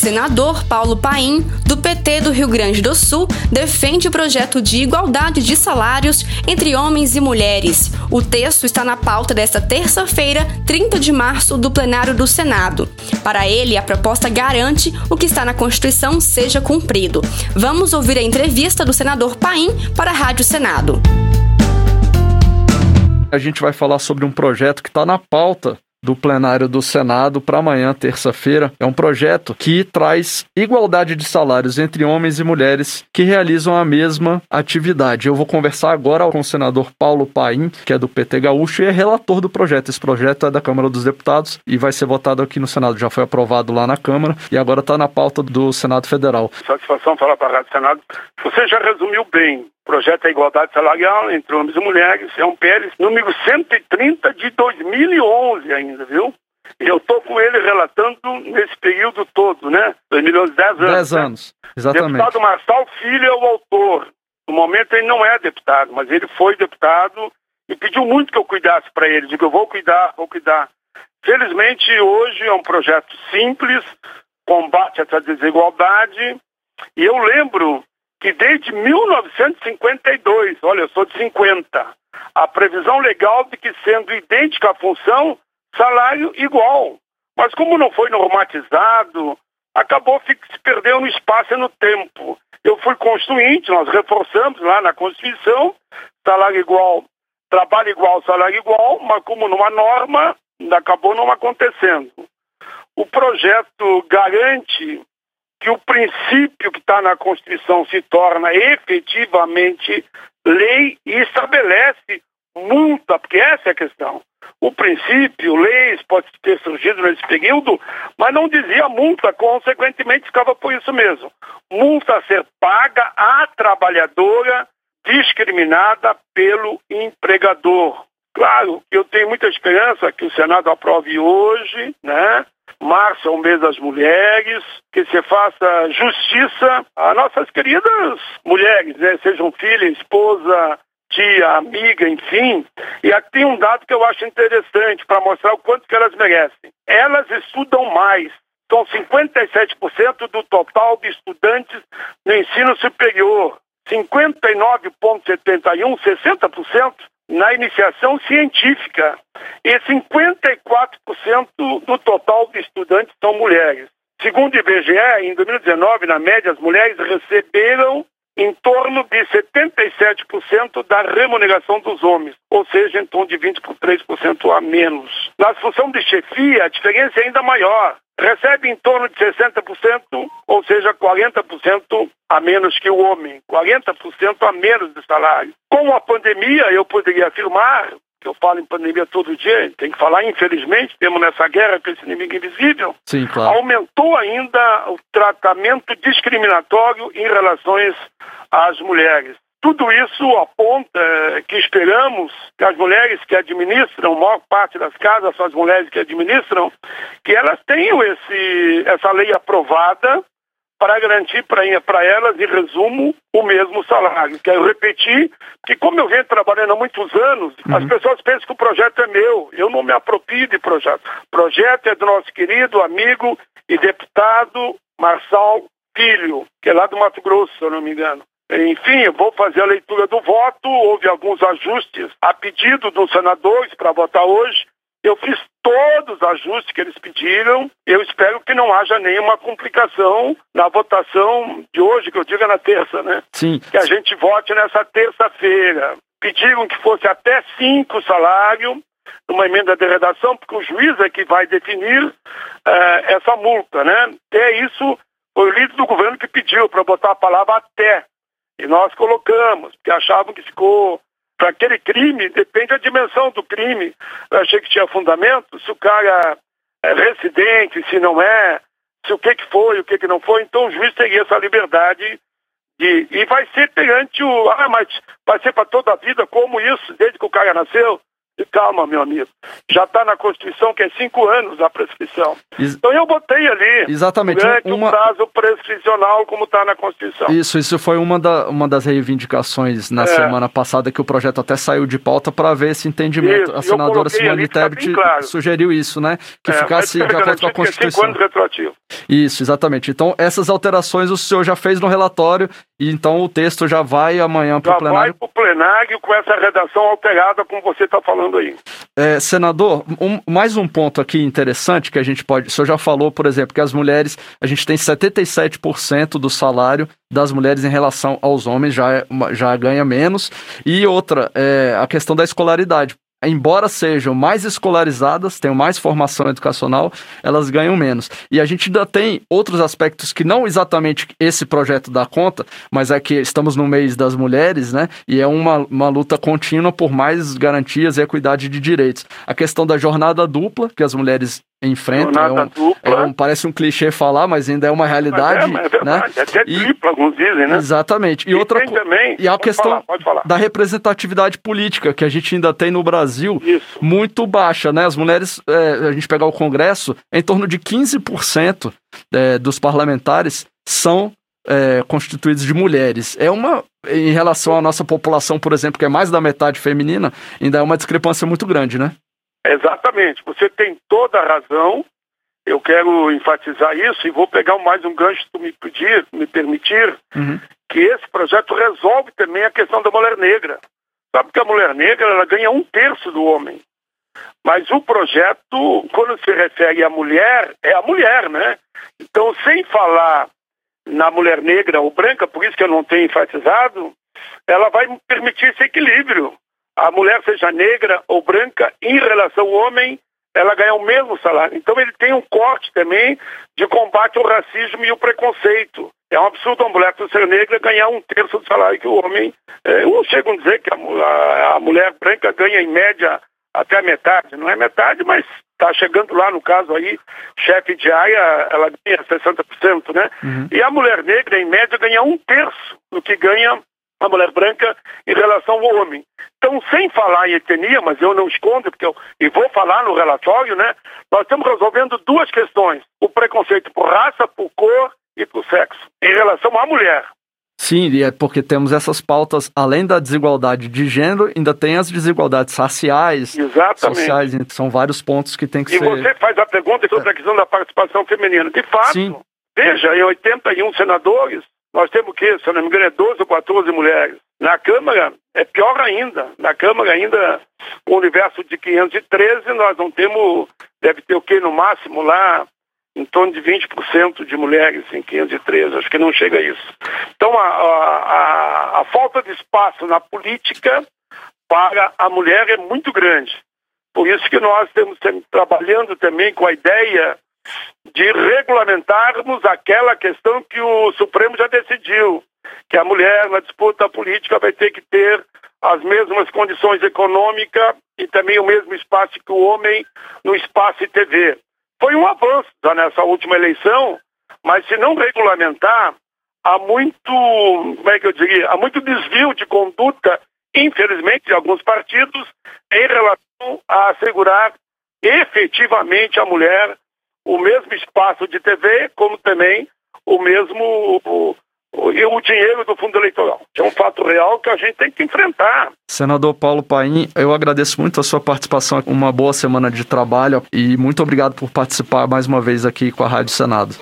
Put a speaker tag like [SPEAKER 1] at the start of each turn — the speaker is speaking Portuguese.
[SPEAKER 1] senador Paulo Paim, do PT do Rio Grande do Sul, defende o projeto de igualdade de salários entre homens e mulheres. O texto está na pauta desta terça-feira, 30 de março, do plenário do Senado. Para ele, a proposta garante o que está na Constituição seja cumprido. Vamos ouvir a entrevista do senador Paim para a Rádio Senado.
[SPEAKER 2] A gente vai falar sobre um projeto que está na pauta do plenário do Senado para amanhã, terça-feira. É um projeto que traz igualdade de salários entre homens e mulheres que realizam a mesma atividade. Eu vou conversar agora com o senador Paulo Paim, que é do PT Gaúcho e é relator do projeto. Esse projeto é da Câmara dos Deputados e vai ser votado aqui no Senado. Já foi aprovado lá na Câmara e agora está na pauta do Senado Federal.
[SPEAKER 3] Satisfação falar para a Rádio Senado. Você já resumiu bem projeto é Igualdade Salarial entre Homens e Mulheres, é um PL número 130 de 2011 ainda, viu? E eu estou com ele relatando nesse período todo, né? 2011, 10 anos.
[SPEAKER 2] 10 anos, né? exatamente.
[SPEAKER 3] Deputado Marçal Filho é o autor. No momento ele não é deputado, mas ele foi deputado e pediu muito que eu cuidasse para ele. Digo, eu vou cuidar, vou cuidar. Felizmente, hoje é um projeto simples, combate essa desigualdade. E eu lembro que desde 1952, olha, eu sou de 50, a previsão legal de que sendo idêntica a função, salário igual. Mas como não foi normatizado, acabou se perdendo no espaço e no tempo. Eu fui constituinte, nós reforçamos lá na Constituição, salário igual, trabalho igual, salário igual, mas como numa norma, acabou não acontecendo. O projeto garante que o princípio que está na Constituição se torna efetivamente lei e estabelece multa, porque essa é a questão. O princípio, leis, pode ter surgido nesse período, mas não dizia multa, consequentemente ficava por isso mesmo. Multa a ser paga à trabalhadora discriminada pelo empregador. Claro, eu tenho muita esperança que o Senado aprove hoje, né? Março é o mês das mulheres, que se faça justiça a nossas queridas mulheres, né? Sejam filha, esposa, tia, amiga, enfim. E aqui tem um dado que eu acho interessante para mostrar o quanto que elas merecem. Elas estudam mais. São 57% do total de estudantes no ensino superior. 59,71, 60% na iniciação científica e 54% do total de estudantes são mulheres. Segundo o IBGE, em 2019, na média, as mulheres receberam em torno de 77% da remuneração dos homens, ou seja, em torno de 23% a menos. Na função de chefia, a diferença é ainda maior recebe em torno de 60%, ou seja, 40% a menos que o homem, 40% a menos de salário. Com a pandemia, eu poderia afirmar, eu falo em pandemia todo dia, tem que falar, infelizmente, temos nessa guerra com esse inimigo invisível,
[SPEAKER 2] Sim, claro.
[SPEAKER 3] aumentou ainda o tratamento discriminatório em relações às mulheres. Tudo isso aponta que esperamos que as mulheres que administram, a maior parte das casas são as mulheres que administram, que elas tenham esse, essa lei aprovada para garantir para elas, em resumo, o mesmo salário. Quero repetir que, como eu venho trabalhando há muitos anos, uhum. as pessoas pensam que o projeto é meu. Eu não me aproprio de projeto. O projeto é do nosso querido amigo e deputado Marçal Filho, que é lá do Mato Grosso, se eu não me engano. Enfim, vou fazer a leitura do voto. Houve alguns ajustes a pedido dos senadores para votar hoje. Eu fiz todos os ajustes que eles pediram. Eu espero que não haja nenhuma complicação na votação de hoje, que eu diga na terça, né?
[SPEAKER 2] Sim.
[SPEAKER 3] Que a gente vote nessa terça-feira. Pediram que fosse até cinco salário, numa emenda de redação, porque o juiz é que vai definir uh, essa multa, né? Até isso foi o líder do governo que pediu para botar a palavra até. E nós colocamos, porque achavam que ficou. Para aquele crime, depende da dimensão do crime. Eu achei que tinha fundamento, se o cara é residente, se não é, se o que, que foi, o que, que não foi. Então o juiz teria essa liberdade de. E vai ser perante o. Ah, mas vai ser para toda a vida, como isso, desde que o cara nasceu? E calma, meu amigo. Já está na Constituição que é cinco anos a prescrição. Ex então eu botei ali.
[SPEAKER 2] Exatamente.
[SPEAKER 3] Durante uma... o prazo prescricional como está na Constituição.
[SPEAKER 2] Isso, isso foi uma, da, uma das reivindicações na é. semana passada que o projeto até saiu de pauta para ver esse entendimento. Isso, a senadora Simone Tebet claro. sugeriu isso, né? Que é, ficasse de acordo com a Constituição. Cinco
[SPEAKER 3] anos retroativo.
[SPEAKER 2] Isso, exatamente. Então, essas alterações o senhor já fez no relatório e então o texto já vai amanhã para o plenário.
[SPEAKER 3] Já vai para o plenário com essa redação alterada, como você está falando aí.
[SPEAKER 2] É, senador, um, mais um ponto aqui interessante que a gente pode. O senhor já falou, por exemplo, que as mulheres, a gente tem 77% do salário das mulheres em relação aos homens, já, é já ganha menos. E outra, é a questão da escolaridade embora sejam mais escolarizadas, tenham mais formação educacional, elas ganham menos. E a gente ainda tem outros aspectos que não exatamente esse projeto dá conta, mas é que estamos no mês das mulheres, né? E é uma, uma luta contínua por mais garantias e equidade de direitos. A questão da jornada dupla, que as mulheres enfrentam. É um, é um, parece um clichê falar, mas ainda é uma realidade. Mas é, é
[SPEAKER 3] né? É até e, alguns dizem, né?
[SPEAKER 2] Exatamente. E, e outra também, E a questão falar, falar. da representatividade política, que a gente ainda tem no Brasil, Isso. muito baixa, né? As mulheres, é, a gente pegar o Congresso, em torno de 15% é, dos parlamentares são é, constituídos de mulheres. É uma, em relação à nossa população, por exemplo, que é mais da metade feminina, ainda é uma discrepância muito grande, né?
[SPEAKER 3] Exatamente, você tem toda a razão. Eu quero enfatizar isso e vou pegar mais um gancho se tu me pedir, me permitir, uhum. que esse projeto resolve também a questão da mulher negra. Sabe que a mulher negra ela ganha um terço do homem. Mas o projeto, quando se refere à mulher, é a mulher, né? Então, sem falar na mulher negra ou branca, por isso que eu não tenho enfatizado, ela vai permitir esse equilíbrio a mulher seja negra ou branca, em relação ao homem, ela ganha o mesmo salário. Então ele tem um corte também de combate ao racismo e o preconceito. É um absurdo uma mulher ser negra ganhar um terço do salário que o homem. É, não chegam a dizer que a, a, a, mulher branca ganha em média até a metade. Não é metade, mas está chegando lá no caso aí, chefe de área, ela ganha 60%, né? Uhum. E a mulher negra, em média, ganha um terço do que ganha a mulher branca em relação ao homem. Então, sem falar em etnia, mas eu não escondo, porque eu e vou falar no relatório, né? Nós estamos resolvendo duas questões: o preconceito por raça, por cor por sexo, em relação à mulher.
[SPEAKER 2] Sim, e é porque temos essas pautas, além da desigualdade de gênero, ainda tem as desigualdades raciais, Exatamente. sociais, são vários pontos que tem que
[SPEAKER 3] e
[SPEAKER 2] ser...
[SPEAKER 3] E você faz a pergunta sobre a questão da participação feminina. De fato, Sim. veja, em 81 senadores, nós temos que, se eu não me engano, é 12 ou 14 mulheres. Na Câmara é pior ainda. Na Câmara ainda, o universo de 513, nós não temos, deve ter o quê no máximo lá, em torno de 20% de mulheres em 513, acho que não chega a isso. Então, a, a, a falta de espaço na política para a mulher é muito grande. Por isso que nós estamos trabalhando também com a ideia de regulamentarmos aquela questão que o Supremo já decidiu, que a mulher na disputa política vai ter que ter as mesmas condições econômicas e também o mesmo espaço que o homem no espaço TV. Foi um avanço já nessa última eleição, mas se não regulamentar, há muito, como é que eu diria, há muito desvio de conduta, infelizmente, de alguns partidos, em relação a assegurar efetivamente a mulher o mesmo espaço de TV, como também o mesmo o, o dinheiro do fundo eleitoral. É um fato real que a gente tem que enfrentar.
[SPEAKER 2] Senador Paulo Paim, eu agradeço muito a sua participação. Uma boa semana de trabalho e muito obrigado por participar mais uma vez aqui com a Rádio Senado.